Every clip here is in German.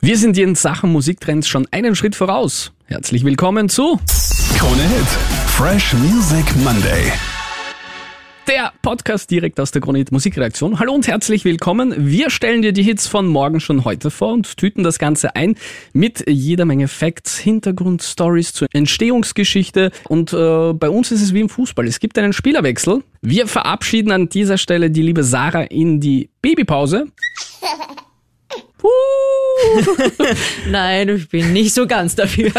Wir sind in Sachen Musiktrends schon einen Schritt voraus. Herzlich willkommen zu Krone Hit. Fresh Music Monday. der Podcast direkt aus der Kronit Musikredaktion. Hallo und herzlich willkommen. Wir stellen dir die Hits von morgen schon heute vor und tüten das Ganze ein mit jeder Menge Facts, Hintergrundstories zur Entstehungsgeschichte. Und äh, bei uns ist es wie im Fußball. Es gibt einen Spielerwechsel. Wir verabschieden an dieser Stelle die liebe Sarah in die Babypause. Nein, ich bin nicht so ganz dafür.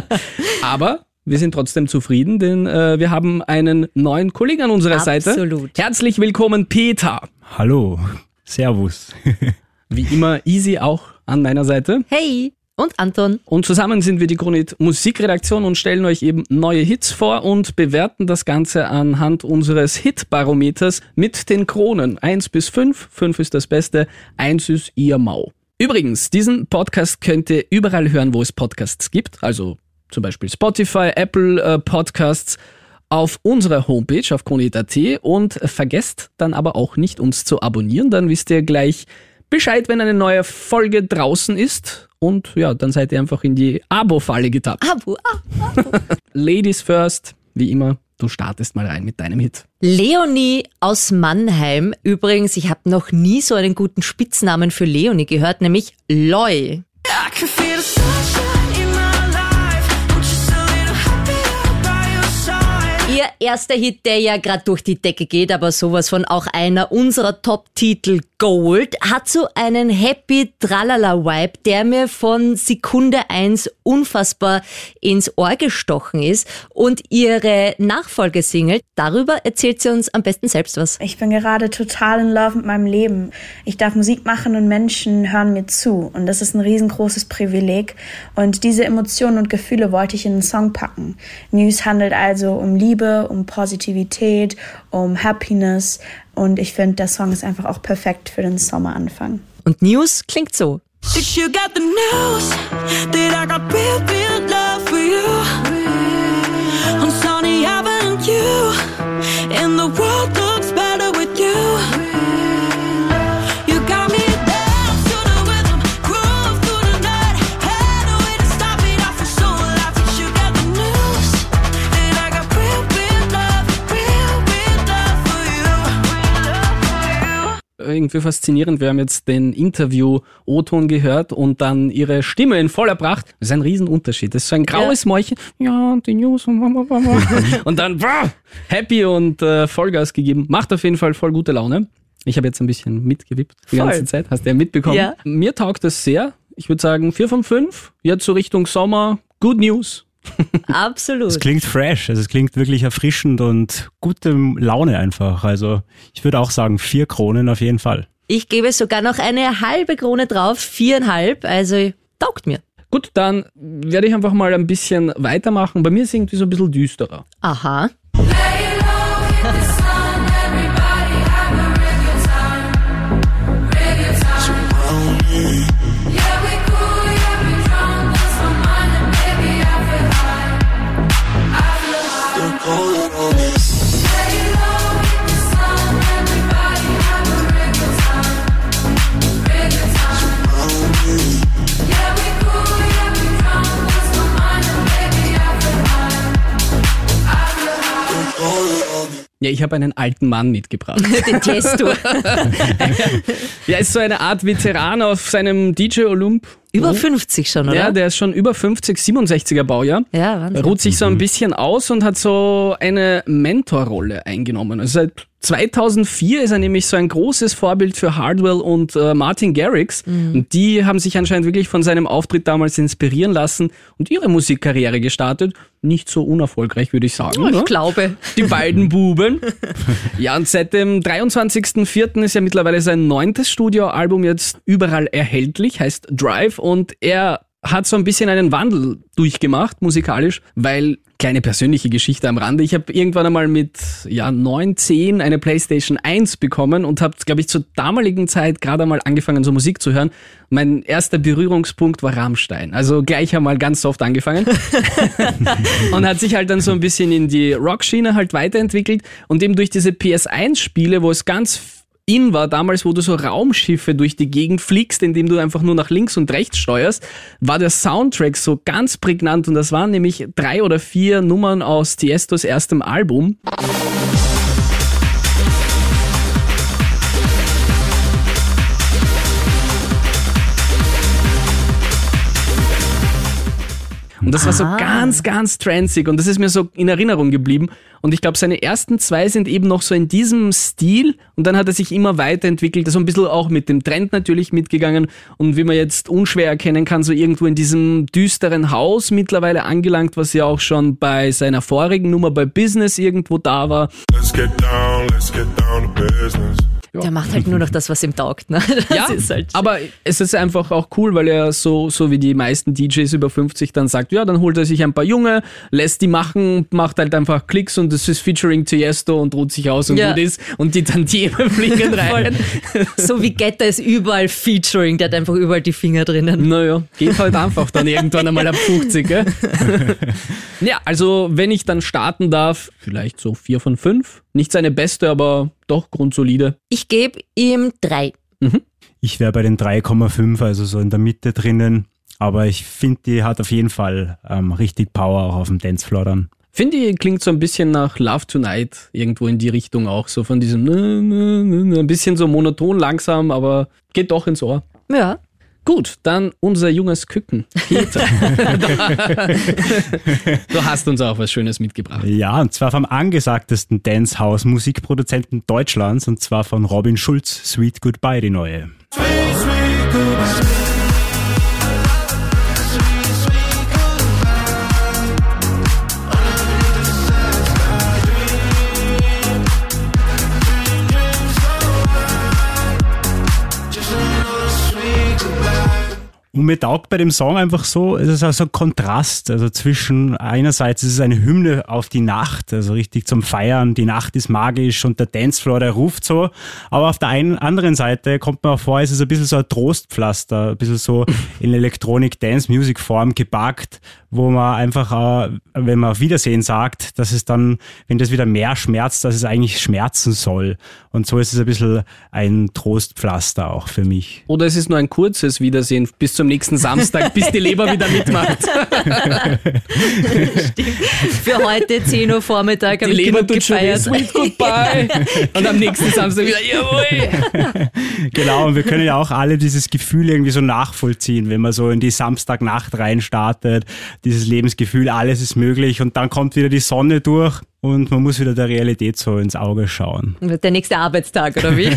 Aber wir sind trotzdem zufrieden, denn äh, wir haben einen neuen Kollegen an unserer Seite. Absolut. Herzlich willkommen, Peter. Hallo, Servus. Wie immer, easy auch an meiner Seite. Hey, und Anton. Und zusammen sind wir die Chronit Musikredaktion und stellen euch eben neue Hits vor und bewerten das Ganze anhand unseres Hitbarometers mit den Kronen. 1 bis 5, 5 ist das Beste, 1 ist ihr Mau. Übrigens, diesen Podcast könnt ihr überall hören, wo es Podcasts gibt, also zum Beispiel Spotify, Apple äh, Podcasts, auf unserer Homepage auf kronit.at und vergesst dann aber auch nicht uns zu abonnieren, dann wisst ihr gleich Bescheid, wenn eine neue Folge draußen ist. Und ja, dann seid ihr einfach in die Abo-Falle getappt. Abo, ah. Ladies first, wie immer, du startest mal rein mit deinem Hit. Leonie aus Mannheim. Übrigens, ich habe noch nie so einen guten Spitznamen für Leonie gehört, nämlich Loy. Ihr erster Hit, der ja gerade durch die Decke geht, aber sowas von auch einer unserer Top-Titel Gold, hat so einen happy Tralala-Vibe, der mir von Sekunde eins unfassbar ins Ohr gestochen ist. Und ihre Nachfolgesingle, darüber erzählt sie uns am besten selbst was. Ich bin gerade total in Love mit meinem Leben. Ich darf Musik machen und Menschen hören mir zu. Und das ist ein riesengroßes Privileg. Und diese Emotionen und Gefühle wollte ich in einen Song packen. News handelt also um Liebe, um Positivität, um Happiness. Und ich finde, der Song ist einfach auch perfekt für den Sommeranfang. Und News klingt so. Did you get the news Irgendwie faszinierend, wir haben jetzt den Interview O-Ton gehört und dann ihre Stimme in voller Pracht. Das ist ein Riesenunterschied. Das ist so ein graues Mäulchen. Ja, die News und und dann brr, happy und äh, Vollgas gegeben. Macht auf jeden Fall voll gute Laune. Ich habe jetzt ein bisschen mitgewippt die Voll. ganze Zeit. Hast du ja mitbekommen. Ja. Mir taugt das sehr. Ich würde sagen 4 von 5. Jetzt so Richtung Sommer. Good News. Absolut. Es klingt fresh, also es klingt wirklich erfrischend und gute Laune einfach. Also ich würde auch sagen, vier Kronen auf jeden Fall. Ich gebe sogar noch eine halbe Krone drauf, viereinhalb, also taugt mir. Gut, dann werde ich einfach mal ein bisschen weitermachen. Bei mir ist irgendwie so ein bisschen düsterer. Aha. Ja, ich habe einen alten Mann mitgebracht. Den Tiesto. Ja, ist so eine Art Veteran auf seinem DJ Olymp. Über 50 schon, oder? Ja, der ist schon über 50, 67er Baujahr. Ja, Er Wahnsinn. ruht sich so ein bisschen aus und hat so eine Mentorrolle eingenommen. Also seit 2004 ist er nämlich so ein großes Vorbild für Hardwell und äh, Martin Garrix. Und die haben sich anscheinend wirklich von seinem Auftritt damals inspirieren lassen und ihre Musikkarriere gestartet. Nicht so unerfolgreich, würde ich sagen. Oh, ne? ich glaube. Die beiden Buben. Ja, und seit dem 23.04. ist ja mittlerweile sein neuntes Studioalbum jetzt überall erhältlich, heißt Drive. Und er hat so ein bisschen einen Wandel durchgemacht, musikalisch, weil kleine persönliche Geschichte am Rande. Ich habe irgendwann einmal mit ja, 9, 10 eine Playstation 1 bekommen und habe, glaube ich, zur damaligen Zeit gerade einmal angefangen, so Musik zu hören. Mein erster Berührungspunkt war Rammstein. Also gleich einmal ganz soft angefangen. und hat sich halt dann so ein bisschen in die Rockschiene halt weiterentwickelt und eben durch diese PS1-Spiele, wo es ganz in war, damals, wo du so Raumschiffe durch die Gegend fliegst, indem du einfach nur nach links und rechts steuerst, war der Soundtrack so ganz prägnant und das waren nämlich drei oder vier Nummern aus Tiestos erstem Album. Und das war so Ah. ganz, ganz transig und das ist mir so in Erinnerung geblieben. Und ich glaube, seine ersten zwei sind eben noch so in diesem Stil und dann hat er sich immer weiterentwickelt, so ein bisschen auch mit dem Trend natürlich mitgegangen und wie man jetzt unschwer erkennen kann, so irgendwo in diesem düsteren Haus mittlerweile angelangt, was ja auch schon bei seiner vorigen Nummer bei Business irgendwo da war. Let's get down, let's get down to business. Der macht halt nur noch das, was ihm taugt. Ne? Ja, ist halt aber es ist einfach auch cool, weil er so, so wie die meisten DJs über 50 dann sagt, ja, dann holt er sich ein paar Junge, lässt die machen, macht halt einfach Klicks und das ist featuring Tiesto und ruht sich aus und Ja. gut ist und die Tantieme fliegen rein. so wie Getter ist überall Featuring, der hat einfach überall die Finger drinnen. Naja, geht halt einfach dann irgendwann einmal ab 50, gell? ja, also wenn ich dann starten darf, vielleicht so vier von fünf. Nicht seine beste, aber doch grundsolide. Ich gebe ihm drei. Ich wäre bei den 3,5, also so in der Mitte drinnen. Aber ich finde, die hat auf jeden Fall ähm, richtig Power auch auf dem Dancefloor dann. Finde ich, klingt so ein bisschen nach Love Tonight, irgendwo in die Richtung auch, so von diesem ein bisschen so monoton, langsam, aber geht doch ins Ohr. Ja. Gut, dann unser junges Küken, Peter. du hast uns auch was Schönes mitgebracht. Ja, und zwar vom angesagtesten Dancehouse-Musikproduzenten Deutschlands, und zwar von Robin Schulz, Sweet Goodbye, die neue. Und mir taugt bei dem Song einfach so, es ist also ein Kontrast, also zwischen einerseits ist es eine Hymne auf die Nacht, also richtig zum Feiern, die Nacht ist magisch und der Dancefloor, der ruft so, aber auf der einen anderen Seite kommt mir auch vor, es ist ein bisschen so ein Trostpflaster, ein bisschen so in Electronic Dance Music Form gepackt, wo man einfach, wenn man auf Wiedersehen sagt, dass es dann, wenn das wieder mehr schmerzt, dass es eigentlich schmerzen soll. Und so ist es ein bisschen ein Trostpflaster auch für mich. Oder es ist nur ein kurzes Wiedersehen bis zum nächsten Samstag, bis die Leber wieder mitmacht. Für heute 10 Uhr Vormittag habe ich Leber genug tut schon gefeiert. sweet goodbye. Und am nächsten Samstag wieder, jawohl. Genau, und wir können ja auch alle dieses Gefühl irgendwie so nachvollziehen, wenn man so in die Samstagnacht reinstartet, dieses Lebensgefühl, alles ist möglich und dann kommt wieder die Sonne durch und man muss wieder der Realität so ins Auge schauen. Der nächste Arbeitstag, oder wie?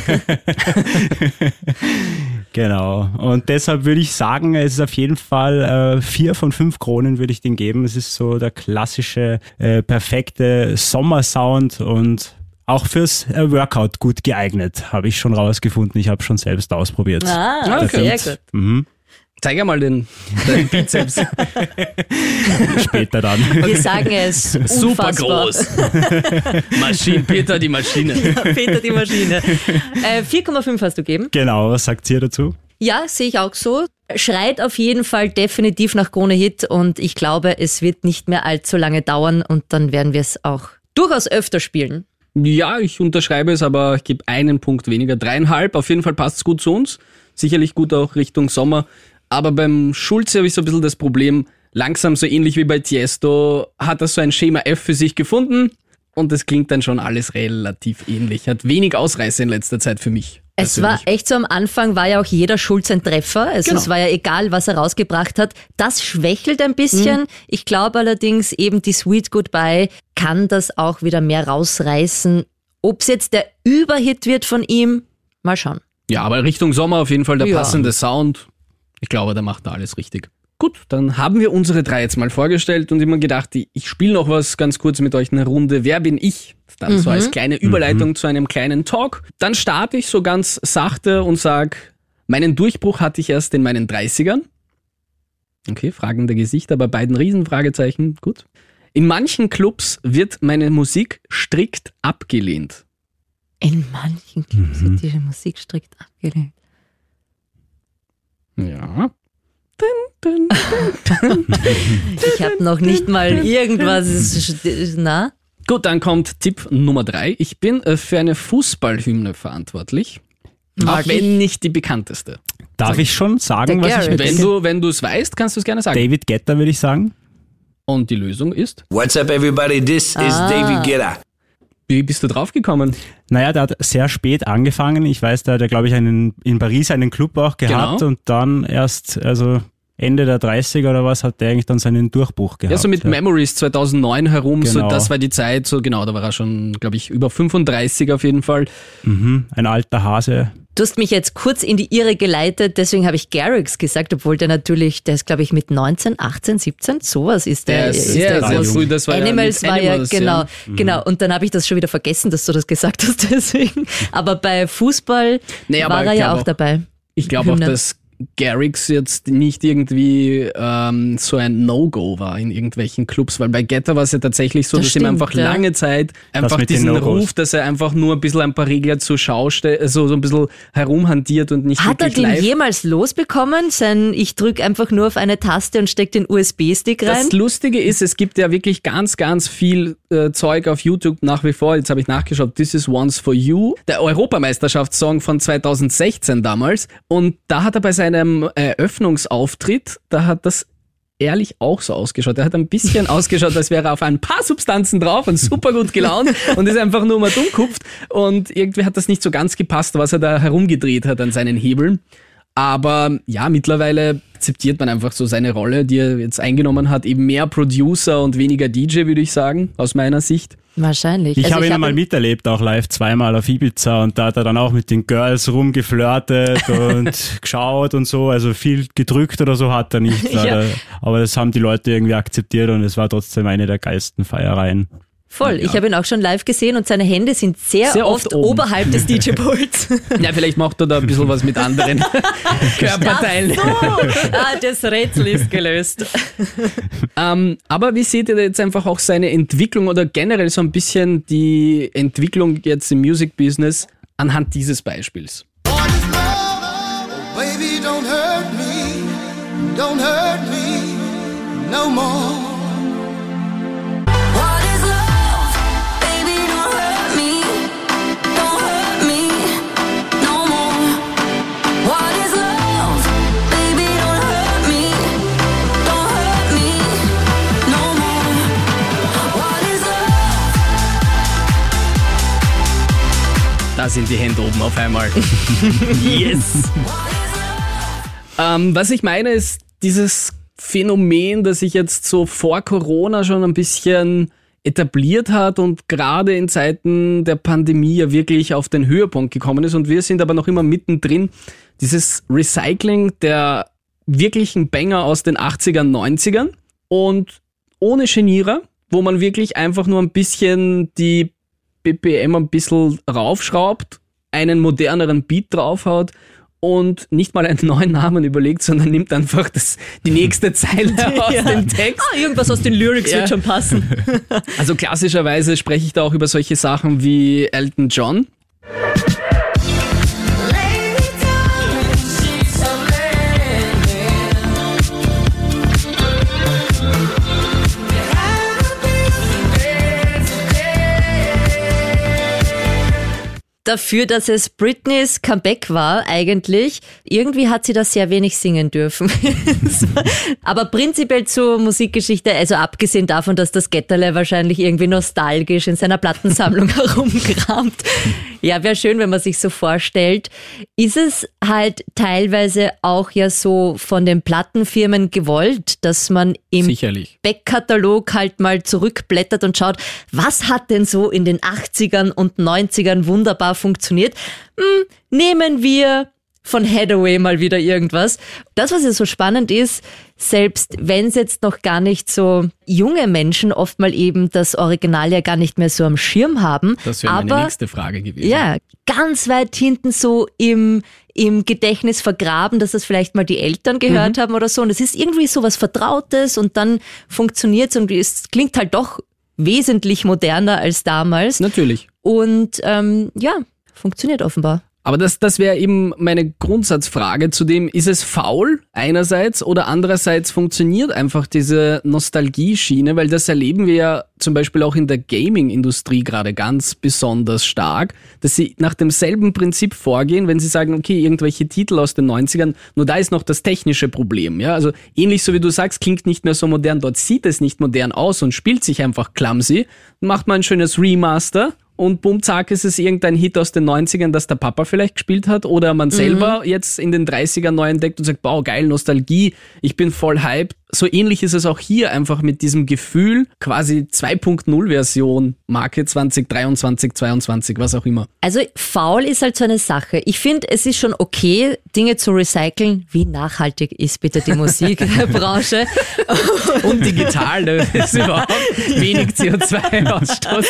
Genau. Und deshalb würde ich sagen, es ist auf jeden Fall äh, vier von fünf Kronen würde ich den geben. Es ist so der klassische, äh, perfekte Sommersound und auch fürs äh, Workout gut geeignet, habe ich schon rausgefunden. Ich habe schon selbst ausprobiert. Ah, Okay. sehr gut. Mhm. Zeig einmal den, den Bizeps. Später dann. Wir sagen es Super unfassbar. groß. Maschine, Peter, die Maschine. Peter die Maschine. Äh, 4,5 hast du gegeben. genau, was sagt ihr dazu? Ja, sehe ich auch so. Schreit auf jeden Fall definitiv nach Krone Hit und ich glaube, es wird nicht mehr allzu lange dauern und dann werden wir es auch durchaus öfter spielen. Ja, ich unterschreibe es, aber ich gebe einen Punkt weniger. Dreieinhalb, auf jeden Fall passt es gut zu uns. Sicherlich gut auch Richtung Sommer. Aber beim Schulze habe ich so ein bisschen das Problem, langsam so ähnlich wie bei Tiesto, hat er so ein Schema F für sich gefunden und das klingt dann schon alles relativ ähnlich. Hat wenig Ausreißer in letzter Zeit für mich. Es war echt so am Anfang war ja auch jeder Schulz ein Treffer. Also Genau. es war ja egal, was er rausgebracht hat. Das schwächelt ein bisschen. Ich glaube allerdings eben die Sweet Goodbye kann das auch wieder mehr rausreißen. Ob es jetzt der Überhit wird von ihm, mal schauen. Ja, aber Richtung Sommer auf jeden Fall der Ja. passende Sound. Ich glaube, der macht da alles richtig. Gut, dann haben wir unsere drei jetzt mal vorgestellt und immer gedacht, ich spiele noch was ganz kurz mit euch eine Runde. Wer bin ich? Dann so als kleine Überleitung zu einem kleinen Talk. Dann starte ich so ganz sachte und sag, meinen Durchbruch hatte ich erst in meinen 30ern. Okay, fragende Gesichter bei beiden Riesenfragezeichen. Gut. In manchen Clubs wird meine Musik strikt abgelehnt. In manchen Clubs wird diese Musik strikt abgelehnt. Ja. Dun, dun, Ich habe noch nicht mal irgendwas. Na? Gut, dann kommt Tipp Nummer drei. Ich bin äh, für eine Fußballhymne verantwortlich. Auch wenn nicht die bekannteste. Darf ich schon sagen, Der was ich Wenn du wenn du es weißt, kannst du es gerne sagen. David Guetta würde ich sagen? Und die Lösung ist? What's up, everybody? This is David Guetta. Wie bist du draufgekommen? Naja, der hat sehr spät angefangen. Ich weiß, da hat er, glaube ich, einen, in Paris einen Club auch gehabt Genau. und dann erst, also Ende der 30er oder was, hat der eigentlich dann seinen Durchbruch gehabt. Ja, so mit Memories 2009 herum, so Genau. das war die Zeit, so genau, da war er schon, glaube ich, über 35 auf jeden Fall. Ein alter Hase. Du hast mich jetzt kurz in die Irre geleitet, deswegen habe ich Garrix gesagt, obwohl der natürlich, der ist glaube ich mit 19, 18, 17, sowas ist der. Ist sehr, sehr früh, das war Animals ja war mit ja, Animals, genau, ja. genau. Und dann habe ich das schon wieder vergessen, dass du das gesagt hast, deswegen. Aber bei Fußball Nee, aber war er ja auch auch- dabei. Ich glaube auch, dass Garrix jetzt nicht irgendwie ähm, so ein No-Go war in irgendwelchen Clubs, weil bei Getter war es ja tatsächlich so, Das dass ihm stimmt, einfach ja. lange Zeit einfach diesen No-Gos. Ruf, dass er einfach nur ein bisschen ein paar Regler zur Schau stellt, also so ein bisschen herumhantiert und nicht Hat er den live. jemals losbekommen? Sein, ich drücke einfach nur auf eine Taste und stecke den USB-Stick rein? Das Lustige ist, es gibt ja wirklich ganz, ganz viel äh, Zeug auf YouTube nach wie vor. Jetzt habe ich nachgeschaut. This is Once for You, der Europameisterschaftssong von 2016 damals. Und da hat er bei seinem Eröffnungsauftritt, da hat das ehrlich auch so ausgeschaut. Er hat ein bisschen ausgeschaut, als wäre er auf ein paar Substanzen drauf und super gut gelaunt und ist einfach nur mal dummkupft. Und irgendwie hat das nicht so ganz gepasst, was er da herumgedreht hat an seinen Hebeln. Aber ja, mittlerweile akzeptiert man einfach so seine Rolle, die er jetzt eingenommen hat. Eben mehr Producer und weniger DJ, würde ich sagen, aus meiner Sicht. Wahrscheinlich. Ich Also habe ihn hab einmal miterlebt, auch live zweimal auf Ibiza und da hat er dann auch mit den Girls rumgeflirtet und geschaut und so. Also viel gedrückt oder so hat er nicht. leider. Aber das haben die Leute irgendwie akzeptiert und es war trotzdem eine der geilsten Feiereien. Voll. Ich habe ihn auch schon live gesehen und seine Hände sind sehr, Sehr oft, oft oberhalb des DJ-Puls. Ja, vielleicht macht er da ein bisschen was mit anderen Körperteilen. ah, das Rätsel ist gelöst. Ähm, aber wie seht ihr jetzt einfach auch seine Entwicklung oder generell so ein bisschen die Entwicklung jetzt im Music Business anhand dieses Beispiels? Baby, don't hurt me, don't hurt me no more. Sind die Hände oben auf einmal. yes! Ähm, was ich meine, ist dieses Phänomen, das sich jetzt so vor Corona schon ein bisschen etabliert hat und gerade in Zeiten der Pandemie ja wirklich auf den Höhepunkt gekommen ist und wir sind aber noch immer mittendrin. Dieses Recycling der wirklichen Banger aus den 80ern, 90ern und ohne Genierer, wo man wirklich einfach nur ein bisschen die BPM ein bisschen raufschraubt, einen moderneren Beat draufhaut und nicht mal einen neuen Namen überlegt, sondern nimmt einfach das, die nächste Zeile aus dem Text. Ah, irgendwas aus den Lyrics Ja. wird schon passen. Also klassischerweise spreche ich da auch über solche Sachen wie Elton John. Dafür, dass es Britneys Comeback war, eigentlich. Irgendwie hat sie da sehr wenig singen dürfen. Aber prinzipiell zur Musikgeschichte, also abgesehen davon, dass das Getterle wahrscheinlich irgendwie nostalgisch in seiner Plattensammlung herumkramt. Ja, wäre schön, wenn man sich so vorstellt. Ist es halt teilweise auch ja so von den Plattenfirmen gewollt, dass man im Sicherlich. Backkatalog halt mal zurückblättert und schaut, was hat denn so in den 80ern und 90ern wunderbar funktioniert. Hm, nehmen wir von Hathaway mal wieder irgendwas. Das, was ja so spannend ist, selbst wenn es jetzt noch gar nicht so junge Menschen oft mal eben das Original ja gar nicht mehr so am Schirm haben. Das wäre meine nächste Frage gewesen. ja, ganz weit hinten so im, im Gedächtnis vergraben, dass das vielleicht mal die Eltern gehört haben oder so. Und es ist irgendwie so was Vertrautes und dann funktioniert es und es klingt halt doch wesentlich moderner als damals. Natürlich. Und ähm, ja, funktioniert offenbar. Aber das, das wäre eben meine Grundsatzfrage zu dem, ist es faul einerseits oder andererseits funktioniert einfach diese Nostalgie-Schiene, weil das erleben wir ja zum Beispiel auch in der Gaming-Industrie gerade ganz besonders stark, dass sie nach demselben Prinzip vorgehen, wenn sie sagen, okay, irgendwelche Titel aus den 90ern, nur da ist noch das technische Problem. Ja? Also ähnlich so wie du sagst, klingt nicht mehr so modern, dort sieht es nicht modern aus und spielt sich einfach clumsy, macht man ein schönes Remaster und bumm, zack, ist es irgendein Hit aus den 90ern, das der Papa vielleicht gespielt hat oder man selber jetzt in den 30ern neu entdeckt und sagt, wow, geil, Nostalgie, ich bin voll hyped. So ähnlich ist es auch hier einfach mit diesem Gefühl, quasi 2.0 Version, Marke 2023, 22, was auch immer. Also faul ist halt so eine Sache. Ich finde, es ist schon okay, Dinge zu recyceln. Wie nachhaltig ist bitte die Musikbranche? Und digital, da ist überhaupt wenig CO2-Ausstoß.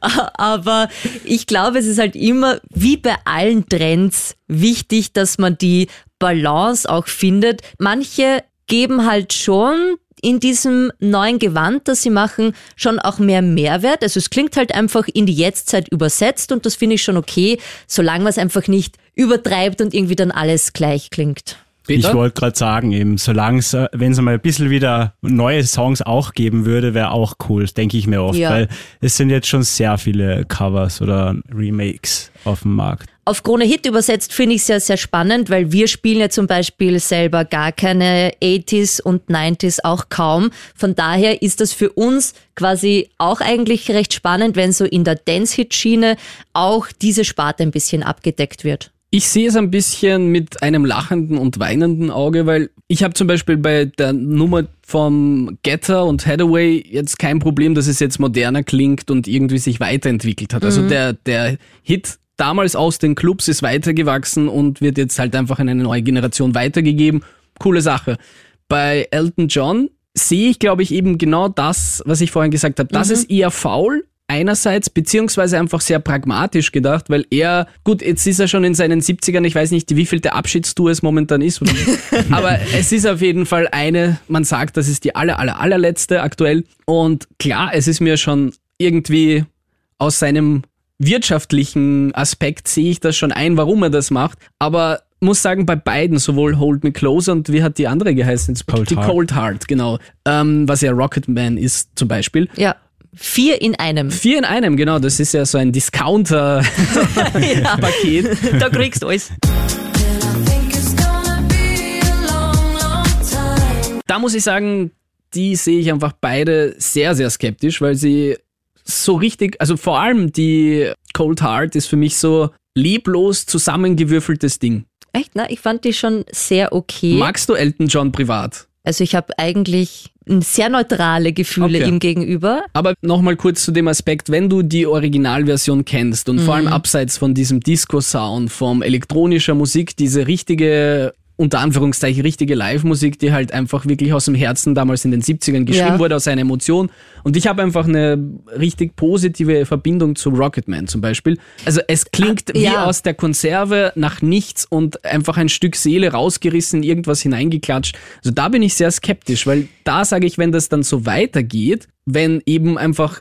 Aber ich glaube, es ist halt immer, wie bei allen Trends, wichtig, dass man die Balance auch findet. Manche geben halt schon in diesem neuen Gewand, das sie machen, schon auch mehr Mehrwert. Also es klingt halt einfach in die Jetztzeit übersetzt und das finde ich schon okay, solange man es einfach nicht übertreibt und irgendwie dann alles gleich klingt. Peter? Ich wollte gerade sagen, eben, solange es, äh, wenn es mal ein bisschen wieder neue Songs auch geben würde, wäre auch cool, denke ich mir oft, Ja. weil es sind jetzt schon sehr viele Covers oder Remakes auf dem Markt. Auf Krone Hit übersetzt finde ich es ja sehr spannend, weil wir spielen ja zum Beispiel selber gar keine 80s und 90s auch kaum. Von daher ist das für uns quasi auch eigentlich recht spannend, wenn so in der Dance-Hit-Schiene auch diese Sparte ein bisschen abgedeckt wird. Ich sehe es ein bisschen mit einem lachenden und weinenden Auge, weil ich habe zum Beispiel bei der Nummer vom Getter und Hathaway jetzt kein Problem, dass es jetzt moderner klingt und irgendwie sich weiterentwickelt hat. Also der, der Hit damals aus den Clubs ist weitergewachsen und wird jetzt halt einfach an eine neue Generation weitergegeben. Coole Sache. Bei Elton John sehe ich, glaube ich, eben genau das, was ich vorhin gesagt habe. Das ist eher faul, einerseits, beziehungsweise einfach sehr pragmatisch gedacht, weil er, gut, jetzt ist er schon in seinen 70ern, ich weiß nicht, wie viel der Abschiedstour es momentan ist, aber es ist auf jeden Fall eine, man sagt, das ist die aller, aller, allerletzte aktuell und klar, es ist mir schon irgendwie aus seinem wirtschaftlichen Aspekt sehe ich das schon ein, warum er das macht, aber muss sagen, bei beiden, sowohl Hold Me Closer und wie hat die andere geheißen? Cold die Heart. Cold Heart, genau. Ähm, was ja Rocketman ist zum Beispiel. Ja, vier in einem. Vier in einem, genau. Das ist ja so ein Discounter-Paket. Da kriegst du alles. Da muss ich sagen, die sehe ich einfach beide sehr, sehr skeptisch, weil sie so richtig, also vor allem die Cold Heart ist für mich so leblos zusammengewürfeltes Ding. Echt, na, ich fand die schon sehr okay. Magst du Elton John privat? Also ich habe eigentlich sehr neutrale Gefühle Okay. ihm gegenüber. Aber nochmal kurz zu dem Aspekt, wenn du die Originalversion kennst und vor allem abseits von diesem Disco-Sound, vom elektronischer Musik, diese richtige, unter Anführungszeichen, richtige Live-Musik, die halt einfach wirklich aus dem Herzen damals in den 70ern geschrieben Ja. wurde, aus einer Emotion. Und ich habe einfach eine richtig positive Verbindung zu Rocketman zum Beispiel. Also es klingt Ah, wie ja. aus der Konserve nach nichts und einfach ein Stück Seele rausgerissen, irgendwas hineingeklatscht. Also da bin ich sehr skeptisch, weil da sage ich, wenn das dann so weitergeht, wenn eben einfach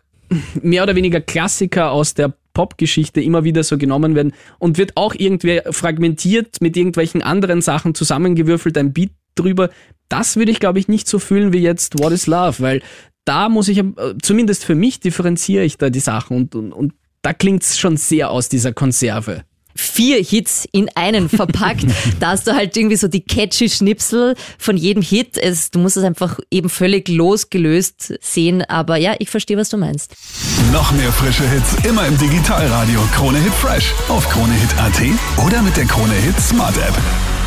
mehr oder weniger Klassiker aus der Popgeschichte immer wieder so genommen werden und wird auch irgendwie fragmentiert mit irgendwelchen anderen Sachen zusammengewürfelt, ein Beat drüber. Das würde ich, glaube ich, nicht so fühlen wie jetzt What is Love, weil da muss ich, äh, zumindest für mich differenziere ich da die Sachen und, und, und da klingt's schon sehr aus dieser Konserve. Vier Hits in einen verpackt. da hast du halt irgendwie so die catchy Schnipsel von jedem Hit. Es, du musst es einfach eben völlig losgelöst sehen. Aber ja, ich verstehe, was du meinst. Noch mehr frische Hits immer im Digitalradio Krone Hit Fresh auf kronehit.at oder mit der Krone Hit Smart App.